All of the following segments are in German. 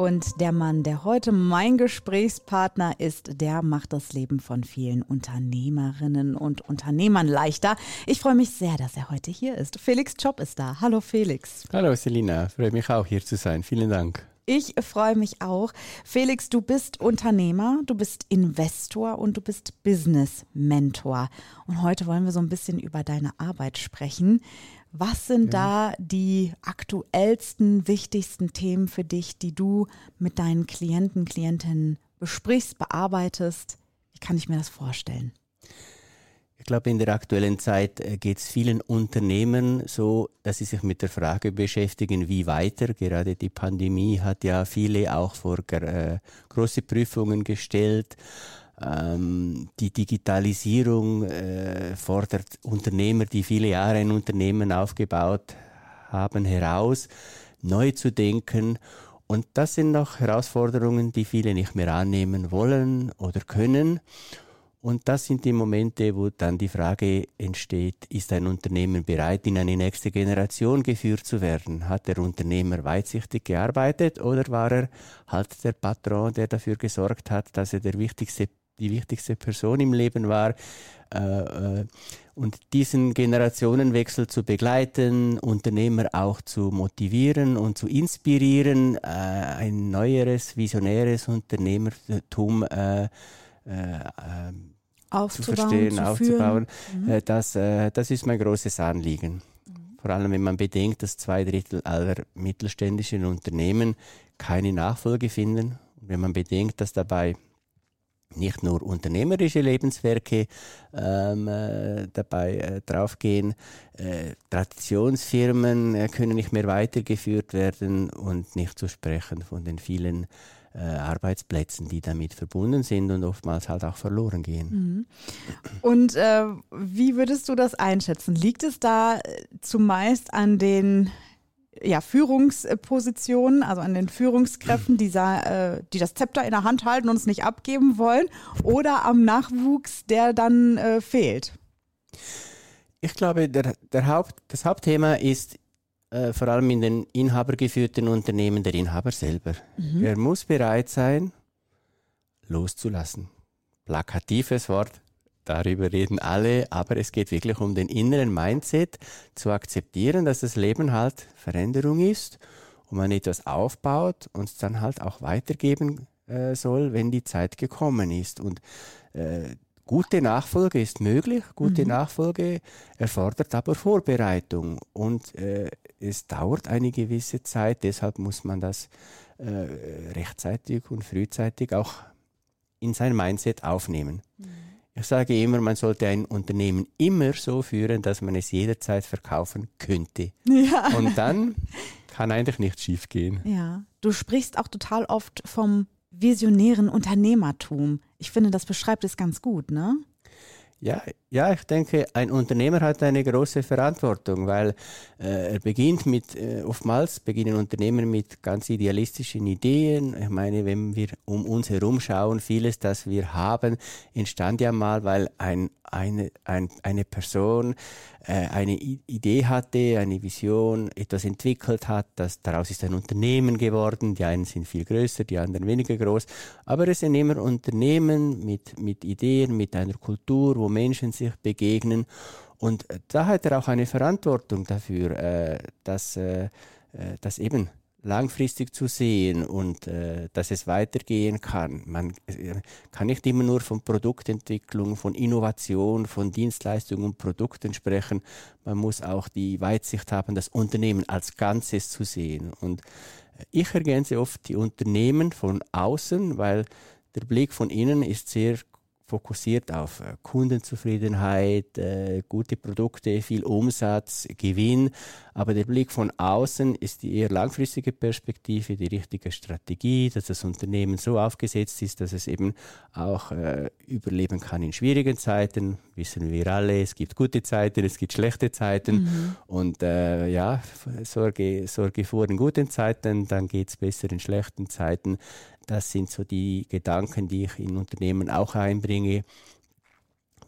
Und der Mann, der heute mein Gesprächspartner ist, der macht das Leben von vielen Unternehmerinnen und Unternehmern leichter. Ich freue mich sehr, dass er heute hier ist. Felix Job ist da. Hallo Felix. Hallo Selina, freue mich auch hier zu sein. Vielen Dank. Ich freue mich auch. Felix, du bist Unternehmer, du bist Investor und du bist Business Mentor. Und heute wollen wir so ein bisschen über deine Arbeit sprechen. Was sind ja. da die aktuellsten, wichtigsten Themen für dich, die du mit deinen Klienten, Klientinnen besprichst, bearbeitest? Wie kann ich mir das vorstellen? Ich glaube, in der aktuellen Zeit äh, geht es vielen Unternehmen so, dass sie sich mit der Frage beschäftigen, wie weiter. Gerade die Pandemie hat ja viele auch vor äh, große Prüfungen gestellt. Ähm, die Digitalisierung äh, fordert Unternehmer, die viele Jahre ein Unternehmen aufgebaut haben, heraus, neu zu denken. Und das sind noch Herausforderungen, die viele nicht mehr annehmen wollen oder können. Und das sind die Momente, wo dann die Frage entsteht, ist ein Unternehmen bereit, in eine nächste Generation geführt zu werden? Hat der Unternehmer weitsichtig gearbeitet oder war er halt der Patron, der dafür gesorgt hat, dass er der wichtigste die wichtigste Person im Leben war. Äh, äh, und diesen Generationenwechsel zu begleiten, Unternehmer auch zu motivieren und zu inspirieren, äh, ein neueres, visionäres Unternehmertum zu verstehen, zu aufzubauen, mhm. das, das ist mein großes Anliegen. Mhm. Vor allem, wenn man bedenkt, dass zwei Drittel aller mittelständischen Unternehmen keine Nachfolge finden. Wenn man bedenkt, dass dabei nicht nur unternehmerische Lebenswerke ähm, äh, dabei äh, draufgehen. Äh, Traditionsfirmen äh, können nicht mehr weitergeführt werden und nicht zu sprechen von den vielen äh, Arbeitsplätzen, die damit verbunden sind und oftmals halt auch verloren gehen. Mhm. Und wie würdest du das einschätzen? Liegt es da zumeist an den ja, Führungspositionen, also an den Führungskräften, die, äh, die das Zepter in der Hand halten und es nicht abgeben wollen, oder am Nachwuchs, der dann äh, fehlt? Ich glaube, der, der Haupt, das Hauptthema ist äh, vor allem in den inhabergeführten Unternehmen der Inhaber selber. Mhm. Er muss bereit sein, loszulassen. Plakatives Wort, darüber reden alle, aber es geht wirklich um den inneren Mindset, zu akzeptieren, dass das Leben halt Veränderung ist und man etwas aufbaut und es dann halt auch weitergeben äh, soll, wenn die Zeit gekommen ist. Und äh, gute Nachfolge ist möglich, gute mhm. Nachfolge erfordert aber Vorbereitung und äh, es dauert eine gewisse Zeit, deshalb muss man das äh, rechtzeitig und frühzeitig auch in sein Mindset aufnehmen. Mhm. Ich sage immer, man sollte ein Unternehmen immer so führen, dass man es jederzeit verkaufen könnte. Ja. Und dann kann eigentlich nichts schiefgehen. Ja. Du sprichst auch total oft vom visionären Unternehmertum. Ich finde, das beschreibt es ganz gut, ne? Ja, ja, ich denke, ein Unternehmer hat eine große Verantwortung, weil äh, er beginnt mit, äh, oftmals beginnen Unternehmen mit ganz idealistischen Ideen. Ich meine, wenn wir um uns herum schauen, vieles, das wir haben, entstand ja mal, weil ein, eine, ein, eine Person äh, eine Idee hatte, eine Vision, etwas entwickelt hat, das, daraus ist ein Unternehmen geworden. Die einen sind viel größer, die anderen weniger groß. Aber es sind immer Unternehmen mit, mit Ideen, mit einer Kultur, wo Menschen sich begegnen. Und da hat er auch eine Verantwortung dafür, äh, dass, äh, äh dass eben langfristig zu sehen und äh, dass es weitergehen kann. Man äh, kann nicht immer nur von Produktentwicklung, von Innovation, von Dienstleistungen und Produkten sprechen. Man muss auch die Weitsicht haben, das Unternehmen als Ganzes zu sehen. Und äh, ich ergänze oft die Unternehmen von außen, weil der Blick von innen ist sehr fokussiert auf äh, Kundenzufriedenheit, äh, gute Produkte, viel Umsatz, Gewinn. Aber der Blick von außen ist die eher langfristige Perspektive, die richtige Strategie, dass das Unternehmen so aufgesetzt ist, dass es eben auch äh, überleben kann in schwierigen Zeiten. Wissen wir alle, es gibt gute Zeiten, es gibt schlechte Zeiten. Mhm. Und äh, ja, sorge, sorge vor in guten Zeiten, dann geht es besser in schlechten Zeiten. Das sind so die Gedanken, die ich in Unternehmen auch einbringe,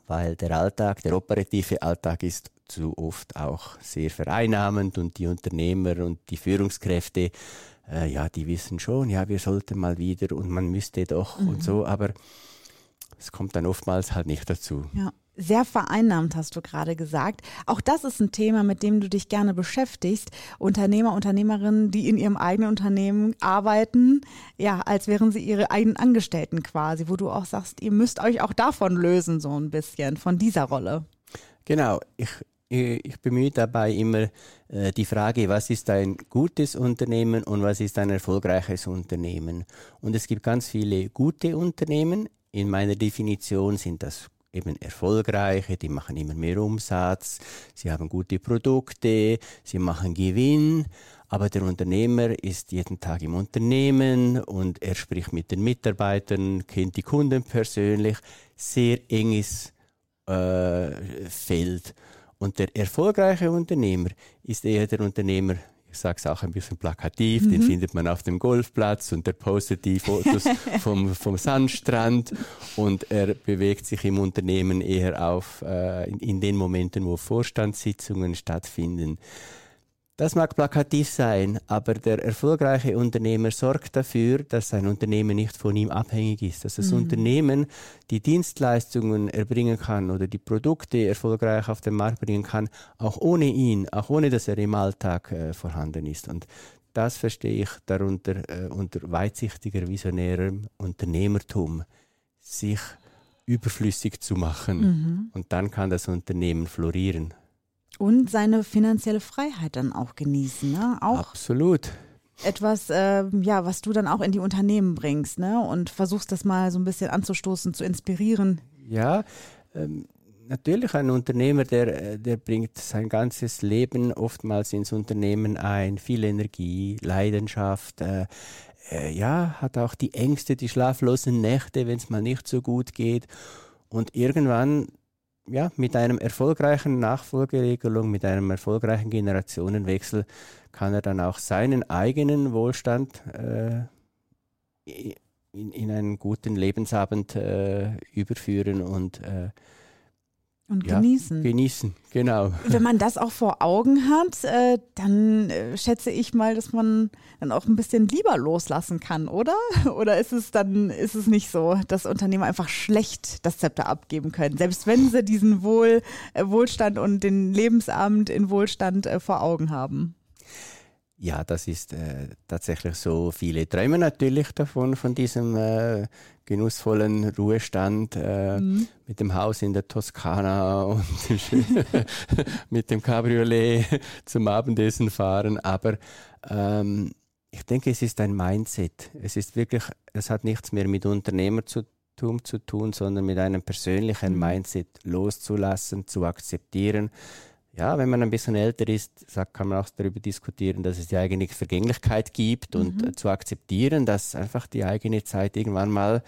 weil der Alltag, der operative Alltag ist zu oft auch sehr vereinnahmend und die Unternehmer und die Führungskräfte, äh, ja, die wissen schon, ja, wir sollten mal wieder und man müsste doch mhm. und so, aber es kommt dann oftmals halt nicht dazu. Ja sehr vereinnahmt, hast du gerade gesagt. Auch das ist ein Thema, mit dem du dich gerne beschäftigst. Unternehmer, Unternehmerinnen, die in ihrem eigenen Unternehmen arbeiten, ja, als wären sie ihre eigenen Angestellten quasi, wo du auch sagst, ihr müsst euch auch davon lösen, so ein bisschen, von dieser Rolle. Genau. Ich, ich bemühe dabei immer äh, die Frage, was ist ein gutes Unternehmen und was ist ein erfolgreiches Unternehmen. Und es gibt ganz viele gute Unternehmen. In meiner Definition sind das eben erfolgreiche, die machen immer mehr Umsatz, sie haben gute Produkte, sie machen Gewinn, aber der Unternehmer ist jeden Tag im Unternehmen und er spricht mit den Mitarbeitern, kennt die Kunden persönlich, sehr enges äh, Feld. Und der erfolgreiche Unternehmer ist eher der Unternehmer, ich sage es auch ein bisschen plakativ, mhm. den findet man auf dem Golfplatz und der postet die Fotos vom, vom Sandstrand und er bewegt sich im Unternehmen eher auf äh, in, in den Momenten, wo Vorstandssitzungen stattfinden. Das mag plakativ sein, aber der erfolgreiche Unternehmer sorgt dafür, dass sein Unternehmen nicht von ihm abhängig ist, dass das mhm. Unternehmen die Dienstleistungen erbringen kann oder die Produkte erfolgreich auf den Markt bringen kann, auch ohne ihn, auch ohne dass er im Alltag äh, vorhanden ist. Und das verstehe ich darunter äh, unter weitsichtiger, visionärem Unternehmertum, sich überflüssig zu machen. Mhm. Und dann kann das Unternehmen florieren. Und seine finanzielle Freiheit dann auch genießen. Ne? Auch Absolut. Etwas, äh, ja, was du dann auch in die Unternehmen bringst ne? und versuchst das mal so ein bisschen anzustoßen, zu inspirieren. Ja, ähm, natürlich ein Unternehmer, der, der bringt sein ganzes Leben oftmals ins Unternehmen ein, viel Energie, Leidenschaft. Äh, äh, ja, hat auch die Ängste, die schlaflosen Nächte, wenn es mal nicht so gut geht. Und irgendwann ja, mit einem erfolgreichen Nachfolgeregelung, mit einem erfolgreichen Generationenwechsel kann er dann auch seinen eigenen Wohlstand äh, in, in, einen guten Lebensabend äh, überführen und äh, und ja, genießen. Genießen, genau. Wenn man das auch vor Augen hat, äh, dann äh, schätze ich mal, dass man dann auch ein bisschen lieber loslassen kann, oder? Oder ist es dann, ist es nicht so, dass Unternehmer einfach schlecht das Zepter abgeben können, selbst wenn sie diesen Wohl, äh, Wohlstand und den Lebensabend in Wohlstand vor Augen haben? Ja, das ist äh, tatsächlich so. Viele träumen natürlich davon, von diesem äh, genussvollen Ruhestand äh, mhm. mit dem Haus in der Toskana und mit dem Cabriolet zum Abendessen fahren. Aber ähm, ich denke, es ist ein Mindset. Es ist wirklich, es hat nichts mehr mit Unternehmertum zu tun, sondern mit einem persönlichen mhm. Mindset loszulassen, zu akzeptieren ja, wenn man ein bisschen älter ist, kann man auch darüber diskutieren, dass es die eigene Vergänglichkeit gibt mhm. und äh, zu akzeptieren, dass einfach die eigene Zeit irgendwann mal,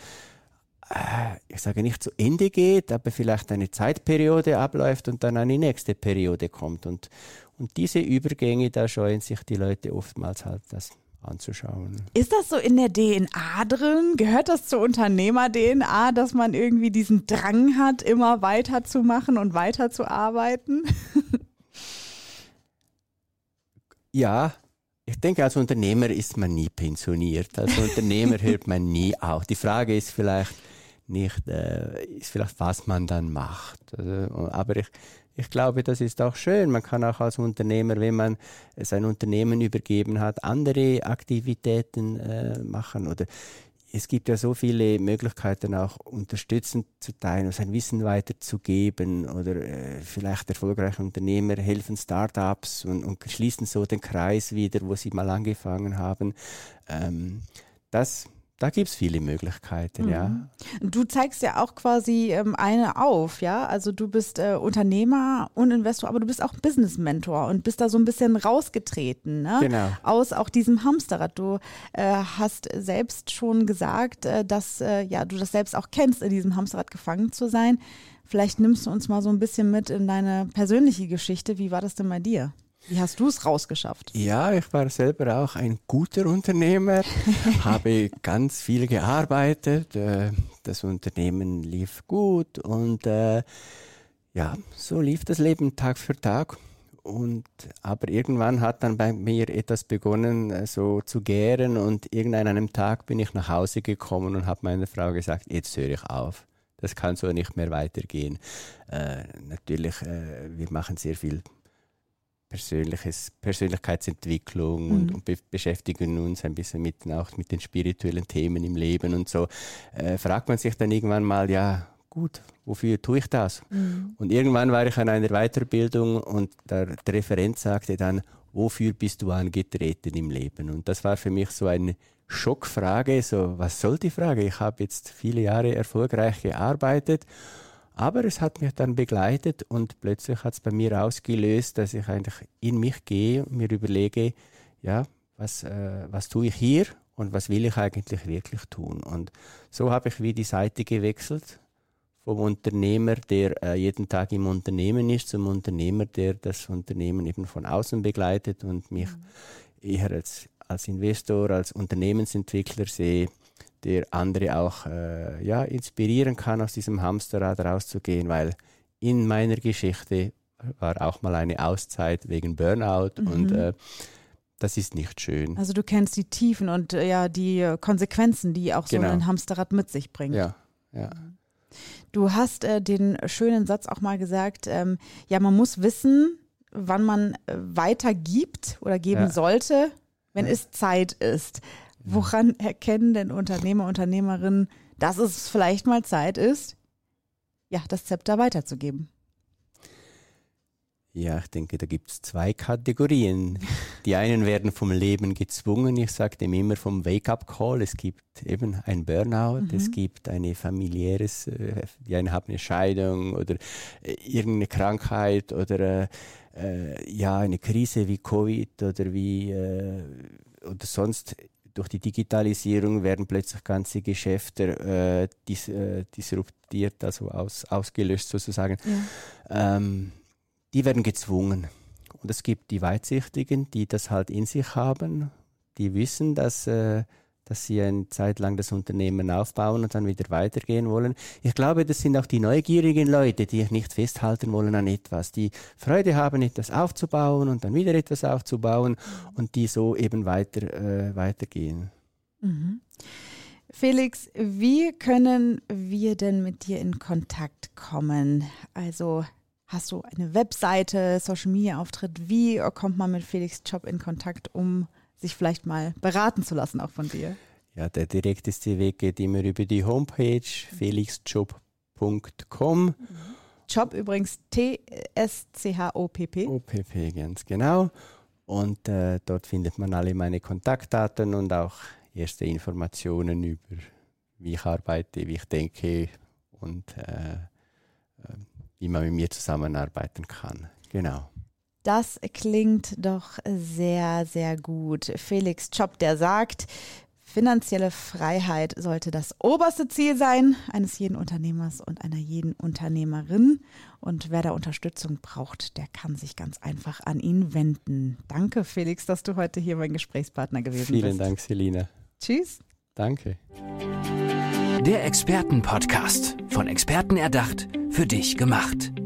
äh, ich sage nicht zu Ende geht, aber vielleicht eine Zeitperiode abläuft und dann eine nächste Periode kommt. Und, und diese Übergänge, da scheuen sich die Leute oftmals halt das anzuschauen. Ist das so in der DNA drin? Gehört das zur Unternehmer-DNA, dass man irgendwie diesen Drang hat, immer weiterzumachen und weiterzuarbeiten? ja, ich denke, als Unternehmer ist man nie pensioniert. Als Unternehmer hört man nie auf. Die Frage ist vielleicht nicht, äh, ist vielleicht, was man dann macht. Also, aber ich, ich glaube, das ist auch schön. Man kann auch als Unternehmer, wenn man sein Unternehmen übergeben hat, andere Aktivitäten äh, machen. Oder es gibt ja so viele Möglichkeiten, auch unterstützend zu teilen, sein Wissen weiterzugeben. Oder äh, vielleicht erfolgreiche Unternehmer helfen Startups und, und schließen so den Kreis wieder, wo sie mal angefangen haben. Ähm, das da gibt es viele Möglichkeiten, mhm. ja. Du zeigst ja auch quasi ähm, eine auf, ja. Also du bist äh, Unternehmer und Investor, aber du bist auch Business-Mentor und bist da so ein bisschen rausgetreten, ne? Genau. Aus auch diesem Hamsterrad. Du äh, hast selbst schon gesagt, äh, dass äh, ja du das selbst auch kennst, in diesem Hamsterrad gefangen zu sein. Vielleicht nimmst du uns mal so ein bisschen mit in deine persönliche Geschichte. Wie war das denn bei dir? Wie hast du es rausgeschafft? Ja, ich war selber auch ein guter Unternehmer, habe ganz viel gearbeitet. Äh, das Unternehmen lief gut und äh, ja, so lief das Leben Tag für Tag. Und, aber irgendwann hat dann bei mir etwas begonnen, äh, so zu gären. Und irgendeinem Tag bin ich nach Hause gekommen und habe meiner Frau gesagt, jetzt höre ich auf. Das kann so nicht mehr weitergehen. Äh, natürlich, äh, wir machen sehr viel persönliches, Persönlichkeitsentwicklung mhm. und, und be beschäftigen uns ein bisschen mit, auch mit den spirituellen Themen im Leben und so, äh, fragt man sich dann irgendwann mal, ja, gut, wofür tue ich das? Mhm. Und irgendwann war ich an einer Weiterbildung und der, der Referent sagte dann, wofür bist du angetreten im Leben? Und das war für mich so eine Schockfrage, so, was soll die Frage? Ich habe jetzt viele Jahre erfolgreich gearbeitet aber es hat mich dann begleitet und plötzlich hat es bei mir ausgelöst, dass ich eigentlich in mich gehe und mir überlege, ja, was, äh, was tue ich hier und was will ich eigentlich wirklich tun. Und so habe ich wie die Seite gewechselt vom Unternehmer, der äh, jeden Tag im Unternehmen ist, zum Unternehmer, der das Unternehmen eben von außen begleitet und mich mhm. eher als, als Investor, als Unternehmensentwickler sehe der andere auch äh, ja, inspirieren kann, aus diesem Hamsterrad rauszugehen, weil in meiner Geschichte war auch mal eine Auszeit wegen Burnout mhm. und äh, das ist nicht schön. Also du kennst die Tiefen und äh, ja die Konsequenzen, die auch genau. so ein Hamsterrad mit sich bringt. Ja, ja. Du hast äh, den schönen Satz auch mal gesagt, ähm, ja, man muss wissen, wann man äh, weitergibt oder geben ja. sollte, wenn ja. es Zeit ist. Woran erkennen denn Unternehmer, Unternehmerinnen, dass es vielleicht mal Zeit ist, ja, das Zepter weiterzugeben? Ja, ich denke, da gibt es zwei Kategorien. Die einen werden vom Leben gezwungen. Ich sage dem immer vom Wake-up-Call. Es gibt eben ein Burnout, mhm. es gibt eine familiäres, äh, die einen haben eine Scheidung oder äh, irgendeine Krankheit oder äh, ja eine Krise wie Covid oder wie äh, oder sonst durch die Digitalisierung werden plötzlich ganze Geschäfte äh, dis, äh, disruptiert, also aus, ausgelöscht sozusagen. Ja. Ähm, die werden gezwungen. Und es gibt die Weitsichtigen, die das halt in sich haben, die wissen, dass äh, dass sie eine Zeit lang das Unternehmen aufbauen und dann wieder weitergehen wollen. Ich glaube, das sind auch die neugierigen Leute, die nicht festhalten wollen an etwas, die Freude haben, etwas aufzubauen und dann wieder etwas aufzubauen und die so eben weiter, äh, weitergehen. Mhm. Felix, wie können wir denn mit dir in Kontakt kommen? Also hast du eine Webseite, Social Media Auftritt? Wie kommt man mit Felix Job in Kontakt, um sich vielleicht mal beraten zu lassen, auch von dir? Ja, der direkteste Weg geht immer über die Homepage felixjob.com. Job übrigens T-S-C-H-O-P-P. O-P-P, ganz genau. Und äh, dort findet man alle meine Kontaktdaten und auch erste Informationen über, wie ich arbeite, wie ich denke und äh, äh wie man mit mir zusammenarbeiten kann. Genau. Das klingt doch sehr, sehr gut. Felix Job, der sagt, finanzielle Freiheit sollte das oberste Ziel sein eines jeden Unternehmers und einer jeden Unternehmerin. Und wer da Unterstützung braucht, der kann sich ganz einfach an ihn wenden. Danke, Felix, dass du heute hier mein Gesprächspartner gewesen Vielen bist. Vielen Dank, Selina. Tschüss. Danke. Der Expertenpodcast. Von Experten erdacht, für dich gemacht.